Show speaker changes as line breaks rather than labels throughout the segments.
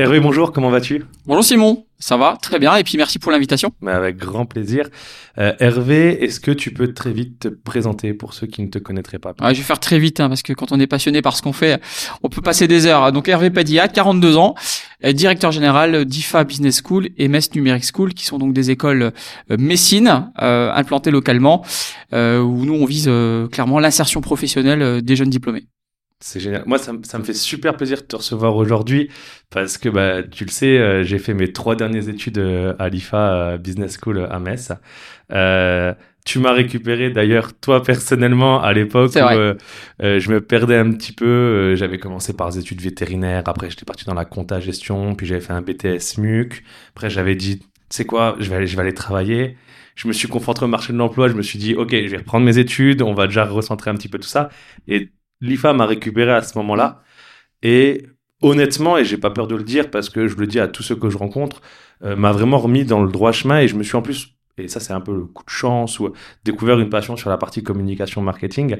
Hervé, bonjour, comment vas-tu?
Bonjour Simon, ça va Très bien, et puis merci pour l'invitation.
Mais Avec grand plaisir. Euh, Hervé, est-ce que tu peux très vite te présenter pour ceux qui ne te connaîtraient pas?
Ouais, Je vais faire très vite, hein, parce que quand on est passionné par ce qu'on fait, on peut passer des heures. Donc Hervé Padilla, 42 ans, directeur général d'IFA Business School et MES Numeric School, qui sont donc des écoles euh, messines, euh, implantées localement, euh, où nous on vise clairement l'insertion professionnelle des jeunes diplômés.
C'est génial. Moi, ça, ça, me fait super plaisir de te recevoir aujourd'hui parce que, bah, tu le sais, euh, j'ai fait mes trois dernières études euh, à l'IFA euh, Business School à Metz. Euh, tu m'as récupéré d'ailleurs, toi personnellement, à l'époque où je me perdais un petit peu. j'avais commencé par des études vétérinaires, après j'étais parti dans la compta gestion, puis j'avais fait un BTS MUC. Après, j'avais dit, tu sais quoi, je vais aller, je vais aller travailler je me suis confronté au marché de l'emploi, je me suis dit, ok, je vais reprendre mes études, on va déjà recentrer un petit peu tout ça. Et l'IFA m'a récupéré à ce moment-là. Et honnêtement, et j'ai pas peur de le dire parce que je le dis à tous ceux que je rencontre, euh, m'a vraiment remis dans le droit chemin et je me suis en plus, et ça c'est un peu le coup de chance, ou découvert une passion sur la partie communication marketing.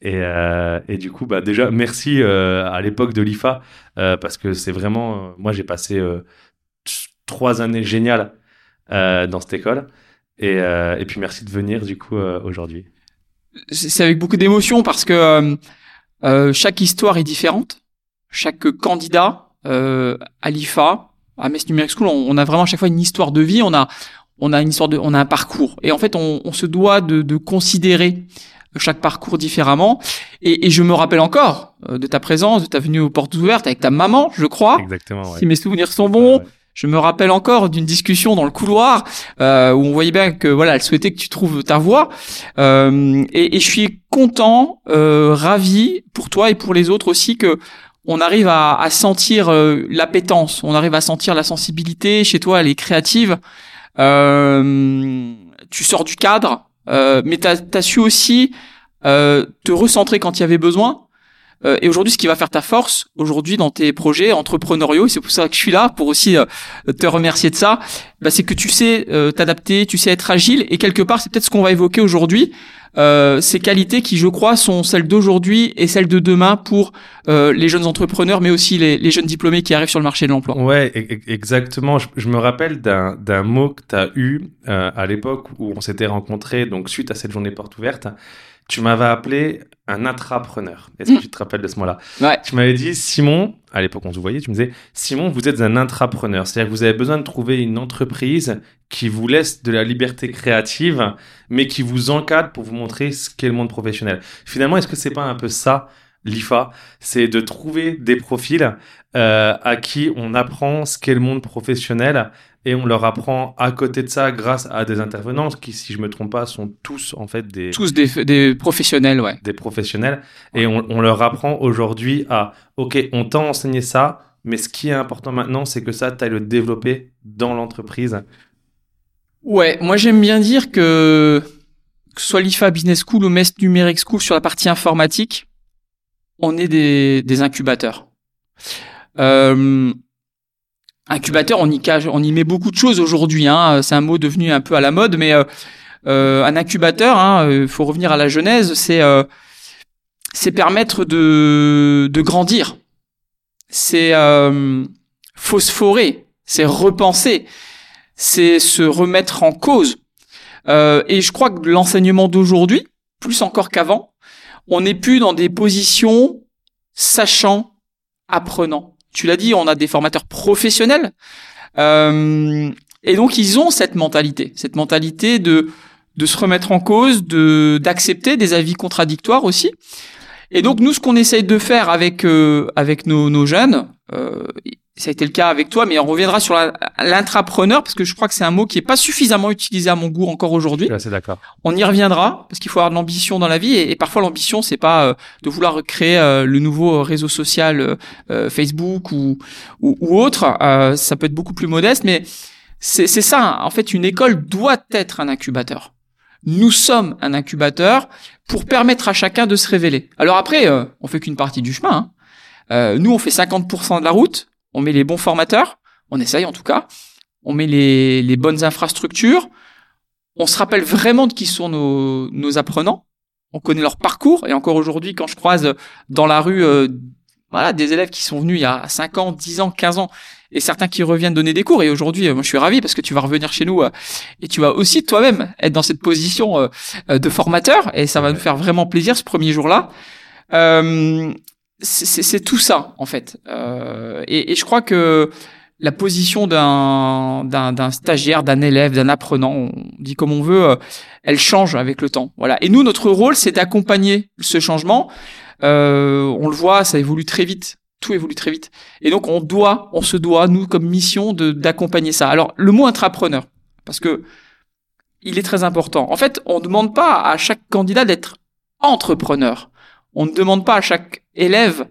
Et, euh, et du coup, bah déjà, merci euh, à l'époque de l'IFA parce que c'est vraiment, moi j'ai passé trois années géniales dans cette école. Et, et puis merci de venir du coup aujourd'hui.
C'est avec beaucoup d'émotion parce que euh, chaque histoire est différente. Chaque candidat euh, à l'IFA, à Metz Numeric School, on, a vraiment à chaque fois une histoire de vie. On a, on a une histoire de, on a un parcours. Et en fait, on, on se doit de, de, considérer chaque parcours différemment. Et, et, je me rappelle encore euh, de ta présence, de ta venue aux portes ouvertes avec ta maman, je crois.
Exactement. Ouais.
Si mes souvenirs sont bons. Je me rappelle encore d'une discussion dans le couloir euh, où on voyait bien que voilà, elle souhaitait que tu trouves ta voix. Euh, et, et, je suis content, euh, ravi pour toi et pour les autres aussi que on arrive à, à sentir euh, l'appétence, on arrive à sentir la sensibilité chez toi, elle est créative. Euh, tu sors du cadre, euh, mais tu as, su aussi te recentrer quand il y avait besoin euh, et aujourd'hui, ce qui va faire ta force aujourd'hui dans tes projets entrepreneuriaux, et c'est pour ça que je suis là pour aussi euh, te remercier de ça, bah, c'est que tu sais euh, t'adapter, tu sais être agile, et quelque part, c'est peut-être ce qu'on va évoquer aujourd'hui. ces qualités qui, je crois, sont celles d'aujourd'hui et celles de demain pour les jeunes entrepreneurs, mais aussi les, jeunes diplômés qui arrivent sur le marché de l'emploi.
Ouais, e-, e-, exactement. Je, je me rappelle d'un mot que tu as eu à l'époque où on s'était rencontrés, donc suite à cette journée porte ouverte tu m'avais appelé un intrapreneur. Est-ce que tu te rappelles de ce mot-là?
Ouais.
Tu m'avais dit, Simon, à l'époque on se voyait, tu me disais, Simon, vous êtes un intrapreneur. C'est-à-dire que vous avez besoin de trouver une entreprise qui vous laisse de la liberté créative, mais qui vous encadre pour vous montrer ce qu'est le monde professionnel. Finalement, est-ce que c'est pas un peu ça l'IFA, c'est de trouver des profils euh, à qui on apprend ce qu'est le monde professionnel et on leur apprend à côté de ça grâce à des intervenants qui, si je me trompe pas, sont tous en fait des
tous des, des professionnels, ouais.
Des professionnels et on, on leur apprend aujourd'hui à ok, on t'a enseigné ça, mais ce qui est important maintenant, c'est que ça, tu ailles le développer dans l'entreprise.
Ouais, moi j'aime bien dire que que ce soit l'IFA Business School ou MES Numeric School sur la partie informatique, on est des, des incubateurs. Euh, incubateur, on y, on y met beaucoup de choses aujourd'hui. Hein. C'est un mot devenu un peu à la mode, mais euh, euh un incubateur, il hein, euh, faut revenir à la genèse, c'est euh, c'est permettre de, de grandir. C'est phosphorer, c'est repenser, c'est se remettre en cause. et je crois que l'enseignement d'aujourd'hui, plus encore qu'avant, on n'est plus dans des positions sachant, apprenant. Tu l'as dit, on a des formateurs professionnels. Euh, et donc, ils ont cette mentalité, cette mentalité de, de se remettre en cause, de d'accepter des avis contradictoires aussi. Et donc, nous, ce qu'on essaye de faire avec, euh, avec nos, nos jeunes, euh, ça a été le cas avec toi, mais on reviendra sur l'intrapreneur parce que je crois que c'est un mot qui est pas suffisamment utilisé à mon goût encore aujourd'hui.
C'est d'accord.
On y reviendra parce qu'il faut avoir de l'ambition dans la vie et, parfois l'ambition c'est pas euh, de vouloir créer euh, le nouveau réseau social euh, Facebook ou, ou, ou autre. ça peut être beaucoup plus modeste, mais c'est ça. En fait, une école doit être un incubateur. Nous sommes un incubateur pour permettre à chacun de se révéler. Alors après, on fait qu'une partie du chemin. Hein. nous, on fait 50% de la route on met les bons formateurs, on essaye en tout cas, on met les, bonnes infrastructures, on se rappelle vraiment de qui sont nos, apprenants, on connaît leur parcours, et encore aujourd'hui, quand je croise dans la rue euh, voilà, des élèves qui sont venus il y a 5 ans, 10 ans, 15 ans, et certains qui reviennent donner des cours. Et aujourd'hui, moi, je suis ravi parce que tu vas revenir chez nous et tu vas aussi toi-même être dans cette position de formateur, et ça va nous faire vraiment plaisir ce premier jour-là. C'est tout ça en fait, et, et je crois que la position d'un d'un stagiaire, d'un élève, d'un apprenant, on dit comme on veut, euh, elle change avec le temps. Voilà. Et nous, notre rôle, c'est d'accompagner ce changement. Euh, on le voit, ça évolue très vite. Tout évolue très vite. Et donc, on doit, on se doit, nous, comme mission, d'accompagner ça. Alors, le mot intrapreneur, parce que il est très important. En fait, on ne demande pas à chaque candidat d'être entrepreneur. On ne demande pas à chaque élève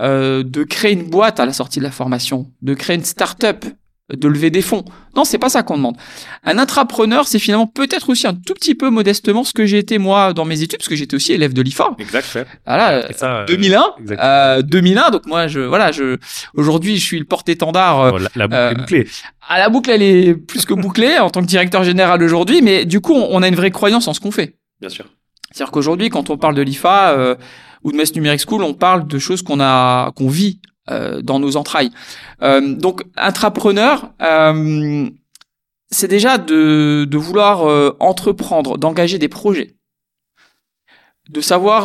euh, de créer une boîte à la sortie de la formation, de créer une start-up, de lever des fonds. Non, c'est pas ça qu'on demande. Un intrapreneur, c'est finalement peut-être aussi un tout petit peu modestement ce que j'ai été moi dans mes études, parce que j'étais aussi élève de l'IFA.
Exact.
Voilà, ça, 2001. Euh, 2001. Euh, donc moi, je voilà, je aujourd'hui, je suis le porte-étendard.
Euh, oh, la, boucle est bouclée.
À ah, la boucle, elle est plus que bouclée en tant que directeur général aujourd'hui, mais du coup, on a une vraie croyance en ce qu'on fait.
Bien sûr.
C'est-à-dire qu'aujourd'hui, quand on parle de l'IFA, ou de Metz Numeric School, on parle de choses qu'on a, qu'on vit euh, dans nos entrailles. Euh, donc, intrapreneur, euh, c'est déjà de, de vouloir euh, entreprendre, d'engager des projets, de savoir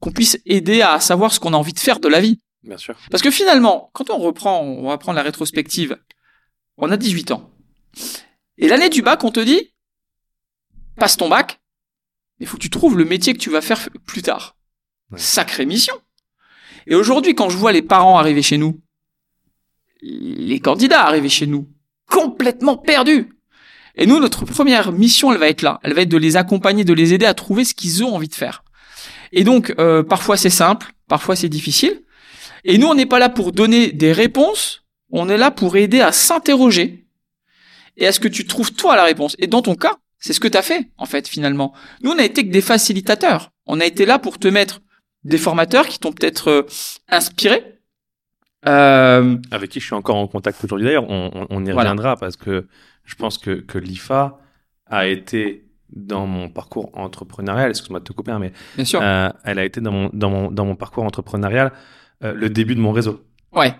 qu'on puisse aider à savoir ce qu'on a envie de faire de la vie.
Bien sûr.
Parce que finalement, quand on reprend, on va prendre la rétrospective, on a 18 ans. Et l'année du bac, on te dit, passe ton bac, il faut que tu trouves le métier que tu vas faire plus tard. Sacrée mission. Et aujourd'hui, quand je vois les parents arriver chez nous, les candidats arriver chez nous, complètement perdus. Et nous, notre première mission, elle va être là. Elle va être de les accompagner, de les aider à trouver ce qu'ils ont envie de faire. Et donc, euh, parfois c'est simple, parfois c'est difficile. Et nous, on n'est pas là pour donner des réponses, on est là pour aider à s'interroger et à ce que tu trouves toi la réponse. Et dans ton cas, c'est ce que tu as fait, en fait, finalement. Nous, on a été que des facilitateurs. On a été là pour te mettre des formateurs qui t'ont peut-être euh, inspiré.
Euh... Avec qui je suis encore en contact aujourd'hui d'ailleurs, on, on, y reviendra parce que je pense que, que l'IFA a été dans mon parcours entrepreneurial, excuse-moi de te couper, hein, mais
Bien sûr.
Euh, elle a été dans mon, dans mon, dans mon parcours entrepreneurial le début de mon réseau.
Ouais.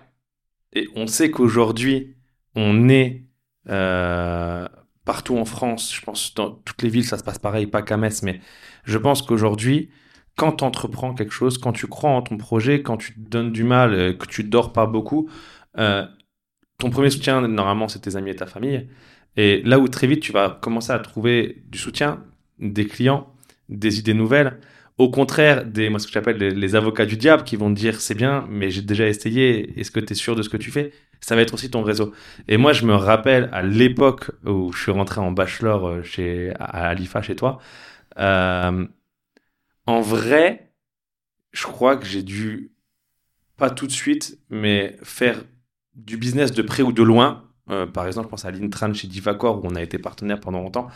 Et on sait qu'aujourd'hui, on est euh, partout en France, je pense dans toutes les villes, ça se passe pareil, pas qu'à Metz, mais je pense qu'aujourd'hui, quand tu entreprends quelque chose, quand tu crois en ton projet, quand tu te donnes du mal, euh, que tu dors pas beaucoup, euh, ton premier soutien, normalement, c'est tes amis et ta famille. Et là où très vite, tu vas commencer à trouver du soutien, des clients, des idées nouvelles. Au contraire, des, moi, ce que j'appelle les, avocats du diable qui vont te dire c'est bien, mais j'ai déjà essayé, est-ce que tu es sûr de ce que tu fais? Ça va être aussi ton réseau. Et moi, je me rappelle à l'époque où je suis rentré en bachelor euh, chez, à Alifa chez toi, euh, en vrai, je crois que j'ai dû, pas tout de suite, mais faire du business de près ou de loin. Euh, par exemple, je pense à l'Intran chez Divacor où on a été partenaire pendant longtemps,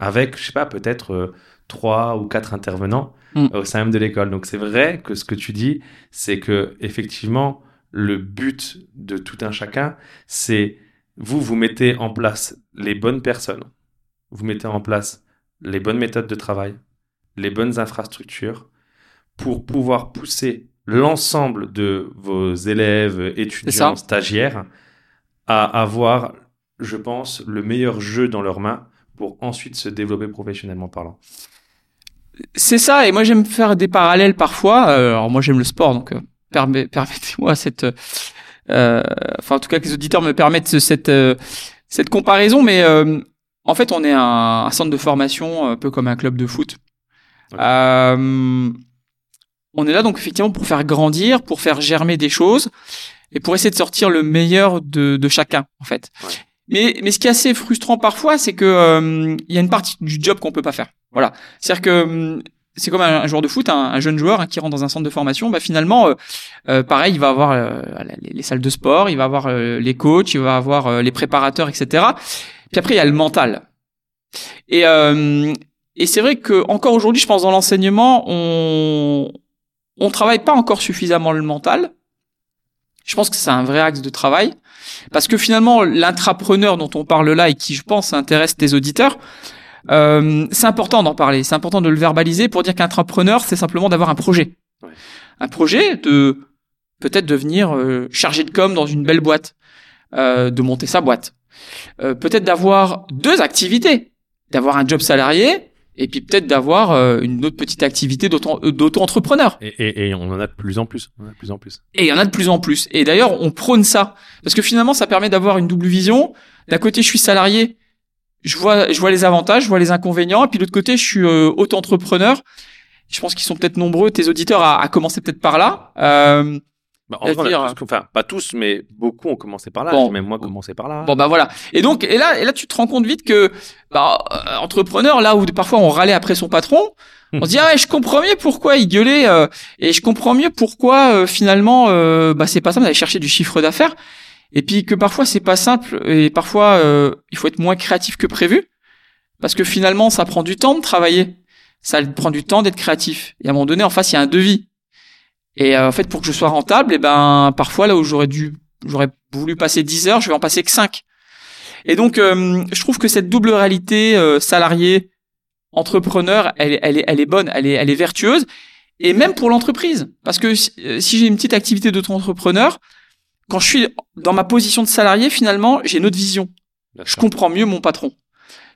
avec, je sais pas, peut-être euh, trois ou quatre intervenants mm. au sein même de l'école. Donc c'est vrai que ce que tu dis, c'est que effectivement, le but de tout un chacun, c'est vous, vous mettez en place les bonnes personnes, vous mettez en place les bonnes méthodes de travail, les bonnes infrastructures pour pouvoir pousser l'ensemble de vos élèves, étudiants, stagiaires à avoir, je pense, le meilleur jeu dans leurs mains pour ensuite se développer professionnellement parlant.
C'est ça, et moi j'aime faire des parallèles parfois. Euh, alors moi j'aime le sport, donc euh, permettez-moi cette, euh, enfin en tout cas que les auditeurs me permettent cette cette comparaison, mais en fait on est un, centre de formation un peu comme un club de foot. Euh, on est là donc effectivement pour faire grandir, pour faire germer des choses et pour essayer de sortir le meilleur de, de chacun en fait. Mais, mais ce qui est assez frustrant parfois, c'est que euh, il y a une partie du job qu'on peut pas faire. Voilà, c'est-à-dire que c'est comme un, joueur de foot, un, jeune joueur qui rentre dans un centre de formation. Bah finalement, euh, pareil, il va avoir les, les, salles de sport, il va avoir les coachs, il va avoir les préparateurs, etc. Puis après, il y a le mental. Et, et c'est vrai que encore aujourd'hui, je pense dans l'enseignement, on on travaille pas encore suffisamment le mental. Je pense que c'est un vrai axe de travail parce que finalement, l'intrapreneur dont on parle là et qui, je pense, intéresse tes auditeurs, euh, c'est important d'en parler. C'est important de le verbaliser pour dire qu'intrapreneur, c'est simplement d'avoir un projet, un projet de peut-être devenir euh, chargé de com dans une belle boîte, euh, de monter sa boîte. Euh, peut-être d'avoir deux activités, d'avoir un job salarié et puis peut-être d'avoir euh, une autre petite activité d'auto- d'auto-entrepreneur.
Et, et, et on en a de plus en plus. On en a de plus en plus.
Et il y en a de plus en plus. Et d'ailleurs, on prône ça. Parce que finalement, ça permet d'avoir une double vision. D'un côté, je suis salarié, je vois, je vois les avantages, je vois les inconvénients. Et puis de l'autre côté, je suis euh, auto-entrepreneur. Je pense qu'ils sont peut-être nombreux, tes auditeurs, à, à commencer peut-être par là. Euh,
Bah, en vrai,
dire-
tous- enfin, pas tous, mais beaucoup ont commencé par là.
Bon.
Même moi, commencé par là.
Bon bah voilà. Et donc et là et là tu te rends compte vite que bah euh, entrepreneur là où parfois on râlait après son patron, on se dit ah ouais je comprends mieux pourquoi il gueulait euh, et je comprends mieux pourquoi euh, finalement euh, bah c'est pas simple d'aller chercher du chiffre d'affaires et puis que parfois c'est pas simple et parfois euh, il faut être moins créatif que prévu. Parce que finalement ça prend du temps de travailler, ça prend du temps d'être créatif. Et à un moment donné en face il y a un devis. Et euh, en fait pour que je sois rentable et ben parfois là où j'aurais dû j'aurais voulu passer 10 heures, je vais en passer que 5. Et donc, euh, je trouve que cette double réalité euh, salarié entrepreneur, elle, est- elle est, elle est bonne, elle est, elle est vertueuse, et même pour l'entreprise, parce que si, euh, j'ai une petite activité d'auto-entrepreneur, quand je suis dans ma position de salarié, finalement, j'ai une autre vision. Je comprends mieux mon patron.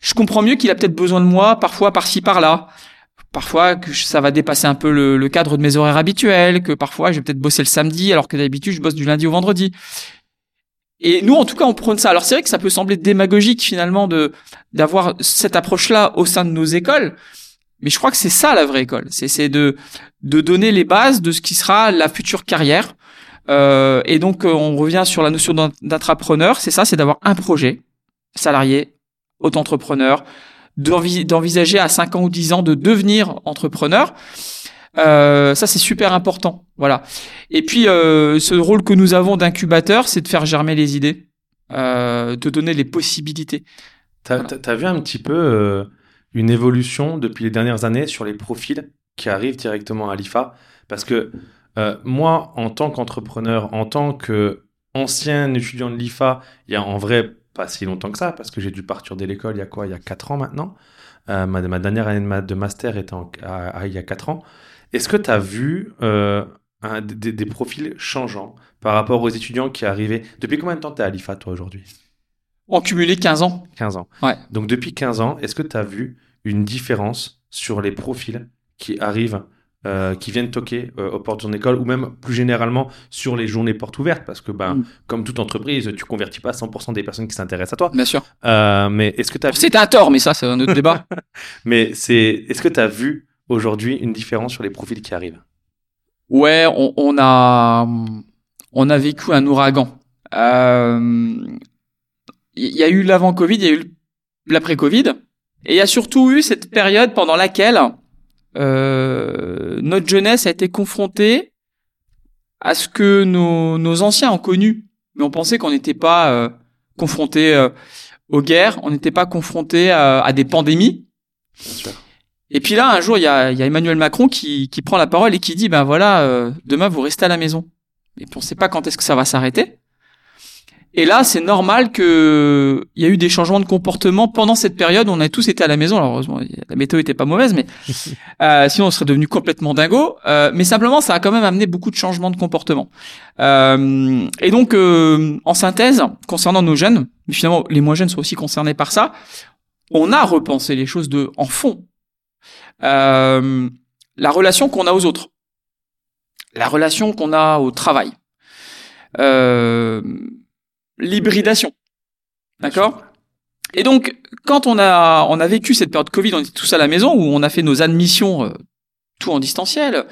Je comprends mieux qu'il a peut-être besoin de moi, parfois par-ci par-là. Parfois que ça va dépasser un peu le, le cadre de mes horaires habituels, que parfois je vais peut-être bosser le samedi alors que d'habitude je bosse du lundi au vendredi. Et nous, en tout cas, on prône ça. Alors c'est vrai que ça peut sembler démagogique finalement de d'avoir cette approche-là au sein de nos écoles, mais je crois que c'est ça la vraie école. C'est c'est de de donner les bases de ce qui sera la future carrière. Euh, et donc euh, on revient sur la notion d'intrapreneur. C'est ça, c'est d'avoir un projet salarié, auto-entrepreneur, d'envi- d'envisager à 5 ans ou 10 ans de devenir entrepreneur. Euh, ça, c'est super important. Voilà. Et puis, euh, ce rôle que nous avons d'incubateur, c'est de faire germer les idées, euh, de donner les possibilités.
T'as
Voilà.
vu un petit peu une évolution depuis les dernières années sur les profils qui arrivent directement à l'IFA? Parce que euh, moi, en tant qu'entrepreneur, en tant qu'ancien étudiant de l'IFA, il y a en vrai pas si longtemps que ça, parce que j'ai dû partir de l'école il y a quoi Il y a 4 ans maintenant. Euh, ma, ma dernière année de, ma- de master était en- à- à- il y a 4 ans. Est-ce que tu as vu euh, un- des, des profils changeants par rapport aux étudiants qui arrivaient? Depuis combien de temps tu es à l'IFA, toi, aujourd'hui?
En cumulé 15 ans.
15 ans.
Ouais.
Donc depuis 15 ans, est-ce que tu as vu une différence sur les profils qui arrivent, euh, qui viennent toquer euh, aux portes de ton école, ou même plus généralement sur les journées portes ouvertes Parce que, ben,
Mm.
comme toute entreprise, tu convertis pas 100% des personnes qui s'intéressent à toi.
Bien sûr.
Euh, mais est-ce que tu as vu,
C'est un tort, mais ça, c'est un autre débat.
mais c'est, est-ce que tu as vu aujourd'hui une différence sur les profils qui arrivent?
Ouais, on, on a on a vécu un ouragan. Il y a eu l'avant Covid, il y a eu l'après Covid, et il y a surtout eu cette période pendant laquelle euh, notre jeunesse a été confrontée à ce que nos, nos anciens ont connu, mais on pensait qu'on n'était pas euh, confronté euh, aux guerres, on n'était pas confronté à, à des pandémies.
Bien sûr.
Et puis là, un jour, il y a, y a Emmanuel Macron qui, qui prend la parole et qui dit, ben voilà, euh, demain vous restez à la maison. Et puis on sait pas quand est-ce que ça va s'arrêter. Et là, c'est normal que il y a eu des changements de comportement pendant cette période. On a tous été à la maison. Alors heureusement, la météo était pas mauvaise, mais euh, sinon on serait devenu complètement dingo. Euh, mais simplement, ça a quand même amené beaucoup de changements de comportement. Euh, et donc, euh, en synthèse, concernant nos jeunes, mais finalement les moins jeunes sont aussi concernés par ça, on a repensé les choses de en fond. Euh, la relation qu'on a aux autres, la relation qu'on a au travail, euh, l'hybridation, d'accord Et donc, quand on a on a vécu cette période Covid, on était tous à la maison où on a fait nos admissions euh, tout en distanciel,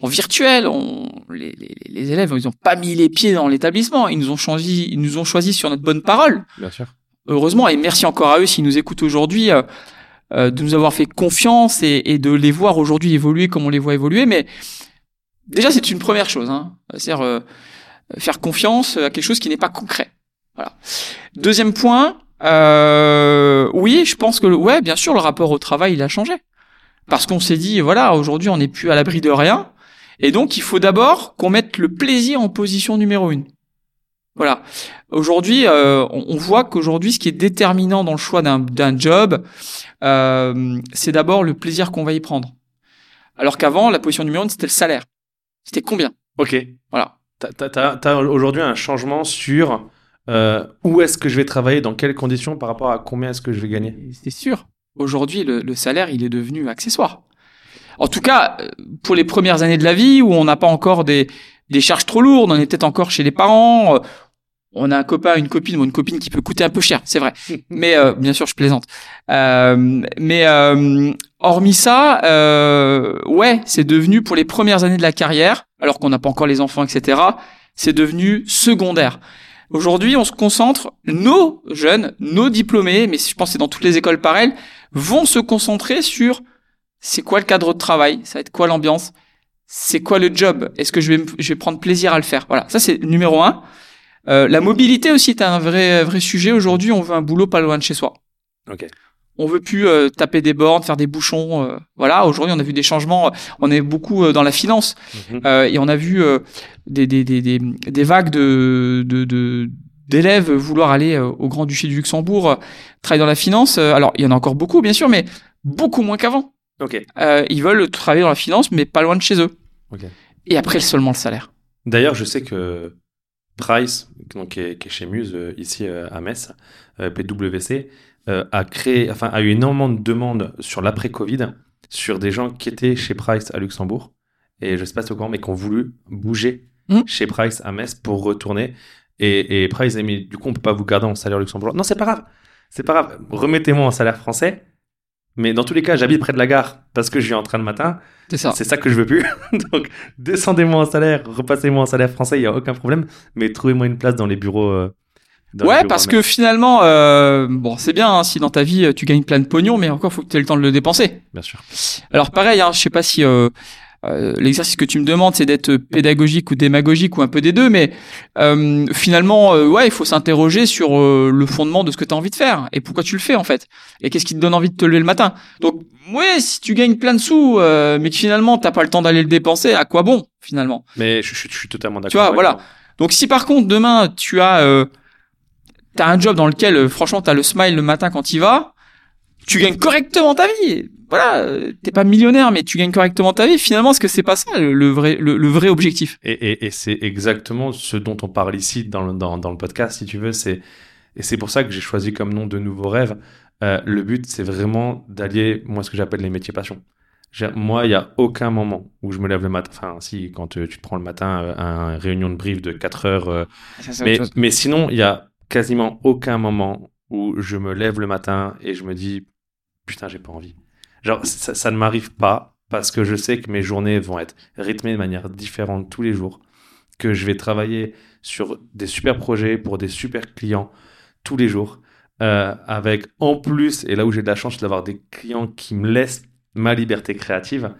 en virtuel. On, les, les, les élèves, ils ont pas mis les pieds dans l'établissement. Ils nous ont choisi, ils nous ont choisi sur notre bonne parole
Bien sûr.
heureusement, et merci encore à eux s'ils nous écoutent aujourd'hui, euh, euh, de nous avoir fait confiance et, et de les voir aujourd'hui évoluer comme on les voit évoluer. Mais déjà, c'est une première chose, hein. c'est-à-dire euh, faire confiance à quelque chose qui n'est pas concret. Voilà. Deuxième point, euh, oui, je pense que ouais, bien sûr, le rapport au travail il a changé parce qu'on s'est dit voilà, aujourd'hui, on n'est plus à l'abri de rien, et donc il faut d'abord qu'on mette le plaisir en position numéro une. Voilà. Aujourd'hui, euh, on, on voit qu'aujourd'hui, ce qui est déterminant dans le choix d'un d'un job, euh, c'est d'abord le plaisir qu'on va y prendre. Alors qu'avant, la position numéro une, c'était le salaire. C'était combien?
Ok.
Voilà.
Tu as, aujourd'hui un changement sur euh, où est-ce que je vais travailler, dans quelles conditions par rapport à combien est-ce que je vais gagner?
C'est sûr. Aujourd'hui, le, salaire, il est devenu accessoire. En tout cas, euh, pour les premières années de la vie où on n'a pas encore des, des charges trop lourdes, on est peut-être encore chez les parents, on a un copain, une copine ou une copine qui peut coûter un peu cher, c'est vrai. mais euh, bien sûr, je plaisante. Euh, mais euh, hormis ça, euh, ouais, c'est devenu pour les premières années de la carrière, alors qu'on n'a pas encore les enfants, etc. C'est devenu secondaire. Aujourd'hui, on se concentre, nos jeunes, nos diplômés, mais je pense que c'est dans toutes les écoles pareilles, vont se concentrer sur c'est quoi le cadre de travail, ça va être quoi l'ambiance, c'est quoi le job, est-ce que je vais, je vais prendre plaisir à le faire. Voilà, ça c'est numéro un. Euh, la mobilité aussi est un vrai vrai sujet. Aujourd'hui, on veut un boulot pas loin de chez soi.
Ok.
On veut plus euh, taper des bornes, faire des bouchons. Euh, voilà. Aujourd'hui, on a vu des changements. On est beaucoup dans la finance mhm. et on a vu des, des, des, des, vagues de, de, d'élèves vouloir aller au Grand Duché du Luxembourg travailler dans la finance. alors, il y en a encore beaucoup, bien sûr, mais beaucoup moins qu'avant.
Ok.
ils veulent travailler dans la finance, mais pas loin de chez eux.
Ok.
Et après, seulement le salaire.
D'ailleurs, je sais que Price, donc, qui, est, chez Muse, euh, ici euh, à Metz, euh, a créé, enfin, a eu énormément de demandes sur l'après-Covid, sur des gens qui étaient chez Price à Luxembourg, et je sais pas si au mais qui ont voulu bouger hmm. chez Price à Metz pour retourner. Et, et Price a dit, du coup, on peut pas vous garder en salaire luxembourgeois. Non, c'est pas grave. C'est pas grave. Remettez-moi en salaire français. Mais dans tous les cas, j'habite près de la gare parce que je viens en train le matin.
C'est ça.
C'est ça que je veux plus. Donc, descendez-moi en salaire, repassez-moi en salaire français, il n'y a aucun problème. Mais trouvez-moi une place dans les bureaux. Euh,
ouais, parce que finalement, euh, bon, c'est bien hein, si dans ta vie tu gagnes plein de pognon, mais encore faut que tu aies le temps de le dépenser.
Bien sûr.
Alors pareil, hein, je sais pas si euh, euh, l'exercice que tu me demandes, c'est d'être pédagogique ou démagogique ou un peu des deux, mais euh, finalement, euh, ouais, il faut s'interroger sur le fondement de ce que tu as envie de faire et pourquoi tu le fais en fait, et qu'est-ce qui te donne envie de te lever le matin. Donc, ouais, si tu gagnes plein de sous, mais que finalement t'as pas le temps d'aller le dépenser, à quoi bon finalement?
Mais je, suis totalement d'accord.
Tu vois, voilà. Donc, si par contre demain tu as t'as un job dans lequel franchement t'as le smile le matin quand tu vas, tu gagnes correctement ta vie voilà, t'es pas millionnaire, mais tu gagnes correctement ta vie. Finalement, est-ce que c'est pas ça le, vrai, le, vrai objectif?
Et, et, et c'est exactement ce dont on parle ici dans le, dans, dans le podcast, si tu veux. C'est et c'est pour ça que j'ai choisi comme nom de nouveaux rêves. Euh, le but, c'est vraiment d'allier, moi, ce que j'appelle les métiers passion. Moi, il n'y a aucun moment où je me lève le matin. Enfin, si, quand euh, tu te prends le matin euh, à une réunion de brief de 4 heures. mais, mais sinon, il y a quasiment aucun moment où je me lève le matin et je me dis, putain, j'ai pas envie. Genre, ça, ne m'arrive pas parce que je sais que mes journées vont être rythmées de manière différente tous les jours, que je vais travailler sur des super projets pour des super clients tous les jours, euh, avec en plus, et là où j'ai de la chance d'avoir des clients qui me laissent ma liberté créative.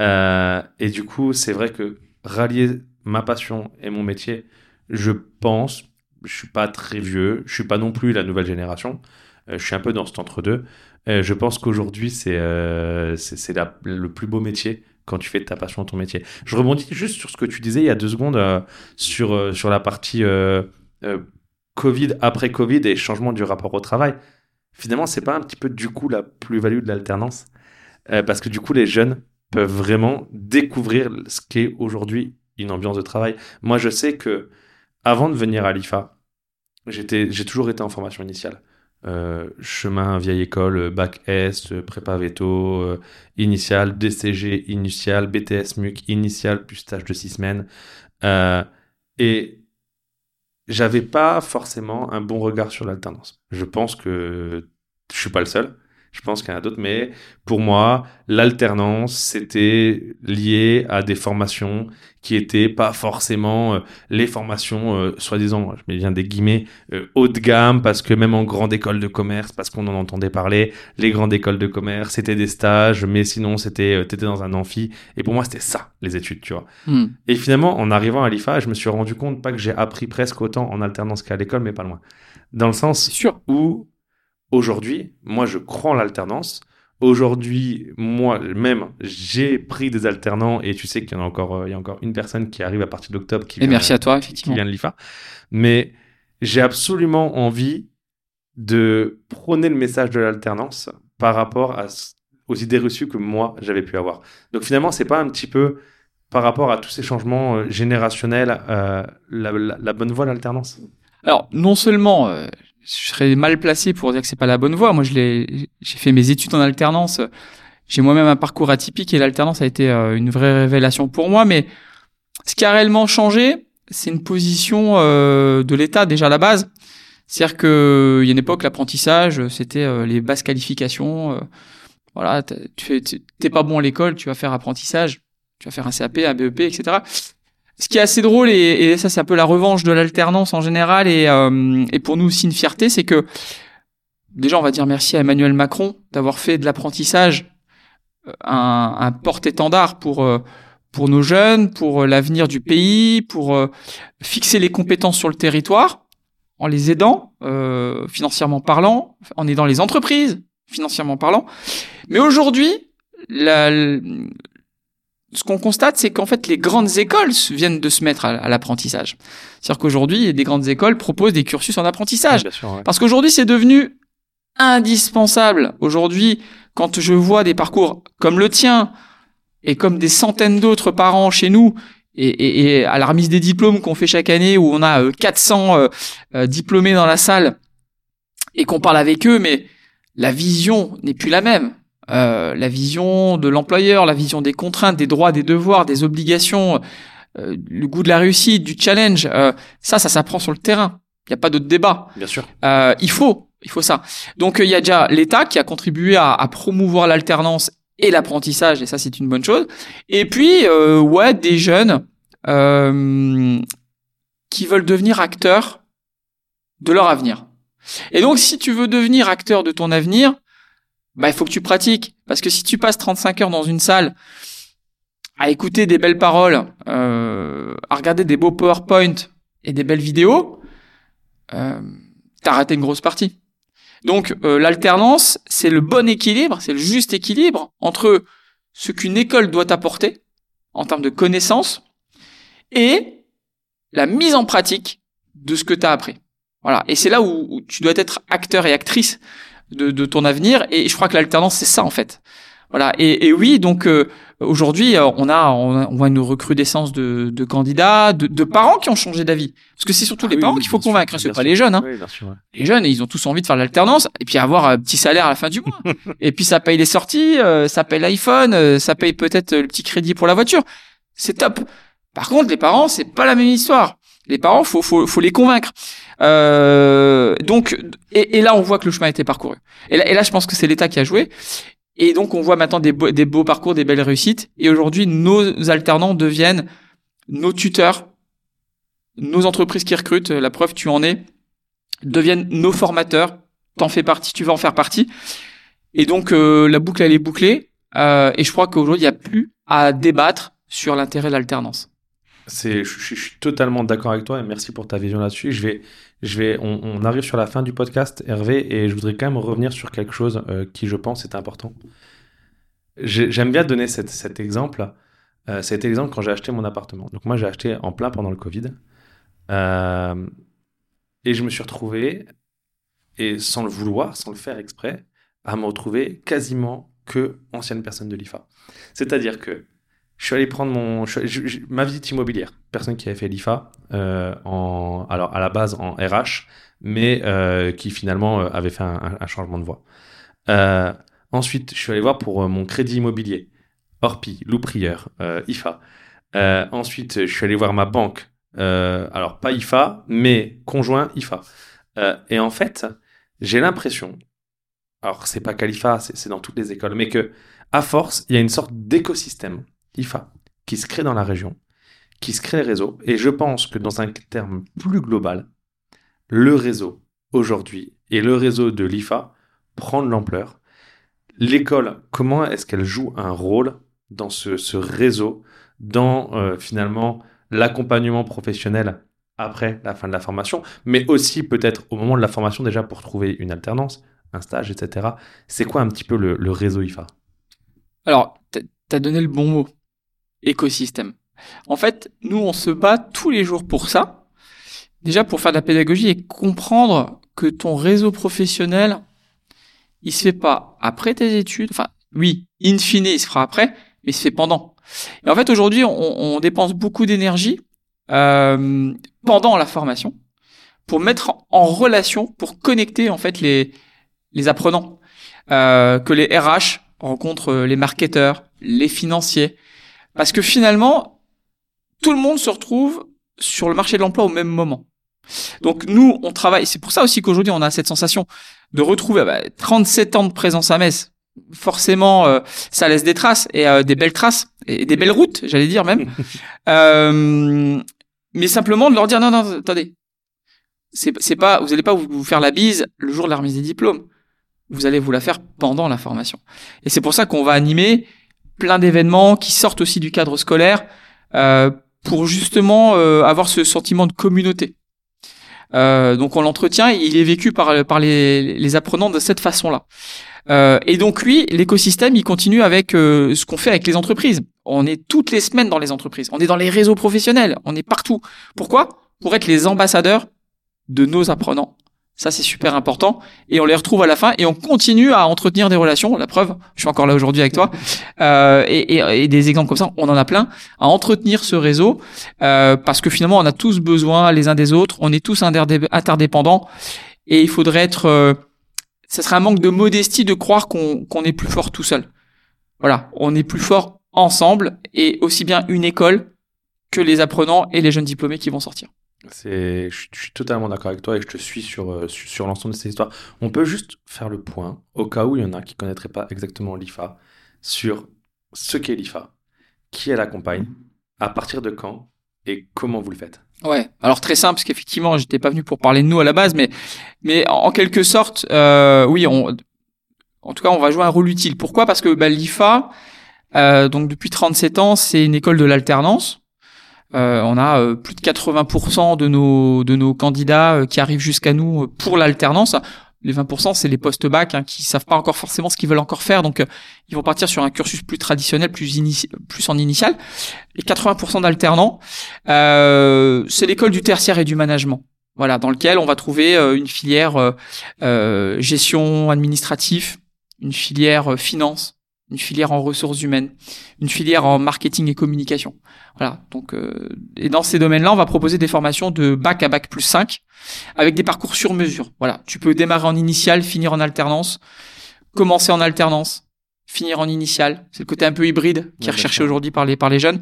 Euh, et du coup, c'est vrai que rallier ma passion et mon métier, je pense, je suis pas très vieux, je suis pas non plus la nouvelle génération, euh, je suis un peu dans cet entre-deux. Euh, je pense qu'aujourd'hui, c'est euh, le plus beau métier quand tu fais ta passion ton métier. Je rebondis juste sur ce que tu disais il y a deux secondes sur, sur la partie Covid, après Covid et changement du rapport au travail. Finalement, c'est pas un petit peu du coup la plus-value de l'alternance Parce que du coup, les jeunes peuvent vraiment découvrir ce qu'est aujourd'hui une ambiance de travail. Moi, je sais que avant de venir à l'IFA, j'ai toujours été en formation initiale. Euh, chemin vieille école, bac S, prépa veto, euh, initial, DCG initial, BTS MUC initial, plus stage de six semaines. Euh, et j'avais pas forcément un bon regard sur l'alternance. Je pense que je suis pas le seul. Je pense qu'il y en a d'autres, mais pour moi, l'alternance, c'était lié à des formations qui étaient pas forcément euh, les formations, euh, soi-disant, je mets bien des guillemets, euh, haut de gamme, parce que même en grande école de commerce, parce qu'on en entendait parler, les grandes écoles de commerce, c'était des stages, mais sinon, c'était, t'étais dans un amphi. Et pour moi, c'était ça, les études, tu vois. Hmm. Et finalement, en arrivant à l'IFA, je me suis rendu compte, pas que j'ai appris presque autant en alternance qu'à l'école, mais pas loin. Dans le sens
sûr.
où Aujourd'hui, moi, je crois en l'alternance. Aujourd'hui, moi-même, j'ai pris des alternants et tu sais qu'il y en a encore, euh, il y a encore une personne qui arrive à partir d'octobre qui,
et merci à toi, qui
vient de l'IFA. Mais j'ai absolument envie de prôner le message de l'alternance par rapport à, aux idées reçues que moi j'avais pu avoir. Donc finalement, c'est pas un petit peu par rapport à tous ces changements euh, générationnels, euh, la, bonne voie, l'alternance?
Alors, non seulement euh, je serais mal placé pour dire que c'est pas la bonne voie. Moi, je l'ai, j'ai fait mes études en alternance. J'ai moi-même un parcours atypique et l'alternance a été une vraie révélation pour moi. Mais ce qui a réellement changé, c'est une position de l'État déjà à la base. C'est-à-dire qu'il y a une époque, l'apprentissage, c'était les basses qualifications. voilà, tu t'es pas bon à l'école, tu vas faire apprentissage tu vas faire un CAP, un BEP, etc. Ce qui est assez drôle, et, ça c'est un peu la revanche de l'alternance en général, et, euh, et pour nous aussi une fierté, c'est que déjà on va dire merci à Emmanuel Macron d'avoir fait de l'apprentissage euh, un, porte-étendard pour euh, pour nos jeunes, pour l'avenir du pays, pour fixer les compétences sur le territoire, en les aidant financièrement parlant, en aidant les entreprises financièrement parlant. Mais aujourd'hui, la, ce qu'on constate, c'est qu'en fait, les grandes écoles viennent de se mettre à, l'apprentissage. C'est-à-dire qu'aujourd'hui, des grandes écoles proposent des cursus en apprentissage. Parce qu'aujourd'hui, c'est devenu indispensable. Aujourd'hui, quand je vois des parcours comme le tien et comme des centaines d'autres parents chez nous, et, à la remise des diplômes qu'on fait chaque année, où on a 400 euh, euh, euh, diplômés dans la salle, et qu'on parle avec eux, mais la vision n'est plus la même. Euh, la vision de l'employeur, la vision des contraintes, des droits, des devoirs, des obligations, euh, le goût de la réussite, du challenge, euh, ça, ça s'apprend sur le terrain. Il n'y a pas d'autre débat.
Bien sûr.
il faut, il faut ça. Donc il y a déjà l'État qui a contribué à, à promouvoir l'alternance et l'apprentissage, et ça c'est une bonne chose. Et puis ouais, des jeunes qui veulent devenir acteurs de leur avenir. Et donc si tu veux devenir acteur de ton avenir, bah, il faut que tu pratiques. Parce que si tu passes 35 heures dans une salle à écouter des belles paroles, euh, à regarder des beaux PowerPoint et des belles vidéos, euh, t'as raté une grosse partie. Donc euh, l'alternance, c'est le bon équilibre, c'est le juste équilibre entre ce qu'une école doit apporter en termes de connaissances et la mise en pratique de ce que tu as appris. Voilà. Et c'est là où, où, tu dois être acteur et actrice de, ton avenir. Et je crois que l'alternance, c'est ça en fait. Voilà. Et, oui, donc euh, aujourd'hui, euh, on a on, voit une recrudescence de, de candidats, de, parents qui ont changé d'avis. Parce que c'est surtout ah les parents qu'il faut convaincre, c'est pas les jeunes. Hein. Les jeunes, ils ont tous envie de faire l'alternance et puis avoir un petit salaire à la fin du mois. et puis ça paye les sorties, euh, ça paye l'iPhone, ça paye peut-être le petit crédit pour la voiture. C'est top. Par contre, les parents, c'est pas la même histoire. Les parents, faut faut, faut les convaincre. Euh, donc, et, là, on voit que le chemin a été parcouru. Et là, et je pense que c'est l'État qui a joué. Et donc, on voit maintenant des, des beaux parcours, des belles réussites. Et aujourd'hui, nos alternants deviennent nos tuteurs, nos entreprises qui recrutent. La preuve, tu en es, deviennent nos formateurs. T'en fais partie, tu vas en faire partie. Et donc, euh, la boucle, elle est bouclée. Euh, et je crois qu'aujourd'hui, il n'y a plus à débattre sur l'intérêt de l'alternance.
C'est, je, suis totalement d'accord avec toi et merci pour ta vision là-dessus. Je vais, je vais, on, arrive sur la fin du podcast, Hervé, et je voudrais quand même revenir sur quelque chose euh, qui, je pense, est important. J'aime bien donner cet, exemple. Euh, cet quand j'ai acheté mon appartement. Donc moi, j'ai acheté en plein pendant le Covid. Euh, et je me suis retrouvé, et sans le vouloir, sans le faire exprès, à me retrouver quasiment que ancienne personne de l'IFA. C'est-à-dire que je suis allé prendre mon ma visite immobilière. Personne qui avait fait l'IFA, euh, en, alors à la base en RH, mais euh, qui finalement euh, avait fait un, changement de voie. ensuite, je suis allé voir pour mon crédit immobilier, Orpi, Loup Prieur, IFA. ensuite, je suis allé voir ma banque, alors pas IFA, mais conjoint IFA. et en fait, j'ai l'impression, alors c'est pas qu'à c'est dans toutes les écoles, mais que à force, il y a une sorte d'écosystème IFA, qui se crée dans la région, qui se crée les réseaux. Et je pense que dans un terme plus global, le réseau aujourd'hui et le réseau de l'IFA prend de l'ampleur. L'école, comment est-ce qu'elle joue un rôle dans ce, réseau, dans euh, finalement l'accompagnement professionnel après la fin de la formation, mais aussi peut-être au moment de la formation déjà pour trouver une alternance, un stage, etc. C'est quoi un petit peu le, le réseau IFA?
Alors, tu as donné le bon mot écosystème. En fait, nous, on se bat tous les jours pour ça. Déjà pour faire de la pédagogie et comprendre que ton réseau professionnel, il se fait pas après tes études. Enfin, oui, in fine, il se fera après, mais il se fait pendant. Et en fait, aujourd'hui, on, dépense beaucoup d'énergie euh, pendant la formation pour mettre en relation, pour connecter en fait les les apprenants, euh, que les RH rencontrent les marketeurs, les financiers, parce que finalement, tout le monde se retrouve sur le marché de l'emploi au même moment. Donc nous, on travaille. C'est pour ça aussi qu'aujourd'hui, on a cette sensation de retrouver bah, 37 ans de présence à Metz. Forcément, euh, ça laisse des traces et euh, des belles traces et des belles routes, j'allais dire même. euh, mais simplement de leur dire non, non, attendez. C'est pas, vous allez pas vous, faire la bise le jour de la remise des diplômes. Vous allez vous la faire pendant la formation. Et c'est pour ça qu'on va animer plein d'événements qui sortent aussi du cadre scolaire euh, pour justement avoir ce sentiment de communauté. Euh, donc on l'entretient, il est vécu par, par les, les apprenants de cette façon-là. Euh, et donc lui, l'écosystème, il continue avec euh, ce qu'on fait avec les entreprises. On est toutes les semaines dans les entreprises, on est dans les réseaux professionnels, on est partout. Pourquoi? Pour être les ambassadeurs de nos apprenants ça, c'est super important. Et on les retrouve à la fin et on continue à entretenir des relations. La preuve, je suis encore là aujourd'hui avec toi. Euh, et, et, et, des exemples comme ça, on en a plein. À entretenir ce réseau euh, parce que finalement, on a tous besoin les uns des autres. On est tous interdépendants. Et il faudrait être... Euh, ça serait un manque de modestie de croire qu'on qu'on est plus fort tout seul. Voilà, on est plus fort ensemble et aussi bien une école que les apprenants et les jeunes diplômés qui vont sortir.
C'est, je, suis totalement d'accord avec toi et je te suis sur, euh, sur, l'ensemble de ces histoires. On peut juste faire le point, au cas où il y en a qui ne connaîtraient pas exactement l'IFA, sur ce qu'est l'IFA, qui elle accompagne, à partir de quand et comment vous le faites.
Ouais, alors très simple, parce qu'effectivement, j'étais pas venu pour parler de nous à la base, mais, mais en quelque sorte, euh, oui, on, en tout cas, on va jouer un rôle utile. Pourquoi? Parce que bah, l'IFA, euh, donc depuis 37 ans, c'est une école de l'alternance. Euh, on a euh, plus de 80% de nos de nos candidats euh, qui arrivent jusqu'à nous pour l'alternance. Les 20%, c'est les post-bac hein, qui savent pas encore forcément ce qu'ils veulent encore faire, donc ils vont partir sur un cursus plus traditionnel, plus en initial. Et 80% d'alternants, c'est l'école du tertiaire et du management. Voilà, dans lequel on va trouver une filière gestion administrative, une filière finance, une filière en ressources humaines, une filière en marketing et communication. Voilà. Donc, euh, et dans ces domaines-là, on va proposer des formations de bac à bac plus 5 avec des parcours sur mesure. Voilà. Tu peux démarrer en initial, finir en alternance, commencer en alternance, finir en initial. C'est le côté un peu hybride qui est recherché aujourd'hui par les, par les jeunes.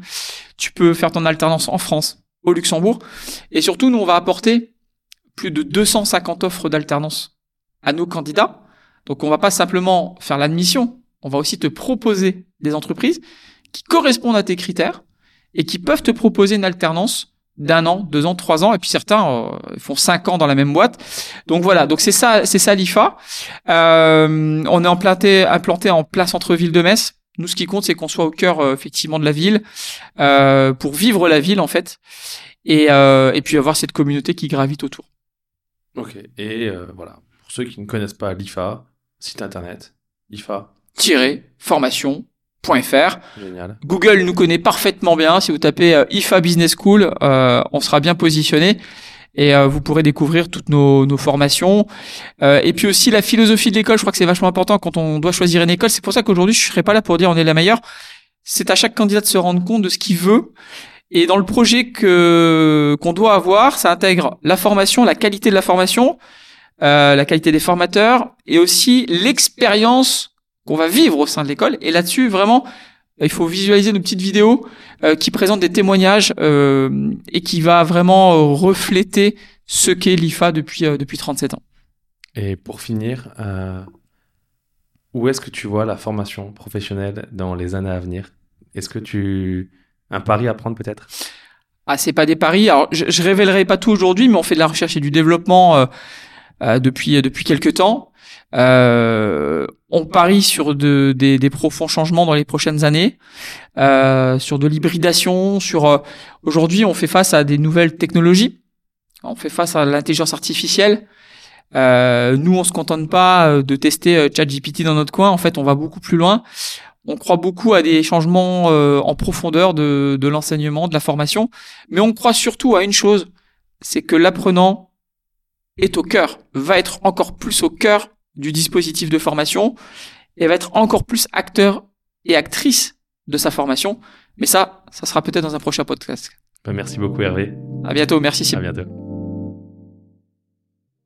Tu peux faire ton alternance en France, au Luxembourg. Et surtout, nous, on va apporter plus de 250 offres d'alternance à nos candidats. Donc, on va pas simplement faire l'admission. On va aussi te proposer des entreprises qui correspondent à tes critères et qui peuvent te proposer une alternance d'un an, deux ans, trois ans, et puis certains euh, font cinq ans dans la même boîte. Donc voilà, donc c'est ça, c'est ça l'IFA. Euh, on est implanté, implanté en plein centre-ville de Metz. Nous, ce qui compte, c'est qu'on soit au cœur euh, effectivement de la ville pour vivre la ville en fait, et, et puis avoir cette communauté qui gravite autour.
Ok. Et voilà, pour ceux qui ne connaissent pas l'IFA, site internet,
IFA-formation Google nous connaît parfaitement bien. Si vous tapez euh, IFA Business School, euh, on sera bien positionné et euh, vous pourrez découvrir toutes nos, nos formations. et puis aussi la philosophie de l'école, je crois que c'est vachement important quand on doit choisir une école. C'est pour ça qu'aujourd'hui, je serai pas là pour dire on est la meilleure. C'est à chaque candidat de se rendre compte de ce qu'il veut. Et dans le projet que qu'on doit avoir, ça intègre la formation, la qualité de la formation, la qualité des formateurs et aussi l'expérience qu'on va vivre au sein de l'école. Et là-dessus, vraiment, il faut visualiser nos petites vidéos euh, qui présentent des témoignages euh, et qui va vraiment euh, refléter ce qu'est l'IFA depuis, depuis 37 ans.
Et pour finir, où est-ce que tu vois la formation professionnelle dans les années à venir? Est-ce que tu... Un pari à prendre peut-être?
Ah, c'est pas des paris. Alors, je, je révélerai pas tout aujourd'hui, mais on fait de la recherche et du développement depuis, depuis quelques temps. Euh, on parie sur de, des, des, profonds changements dans les prochaines années, euh, sur de l'hybridation, sur euh, aujourd'hui on fait face à des nouvelles technologies, on fait face à l'intelligence artificielle. Euh, nous on se contente pas euh, de tester euh, ChatGPT dans notre coin, en fait on va beaucoup plus loin. On croit beaucoup à des changements en profondeur de, de l'enseignement, de la formation, mais on croit surtout à une chose, c'est que l'apprenant est au cœur, va être encore plus au cœur du dispositif de formation et va être encore plus acteur et actrice de sa formation Mais ça, ça sera peut-être dans un prochain podcast.
Bah, merci beaucoup Hervé.
À bientôt, merci
À bientôt.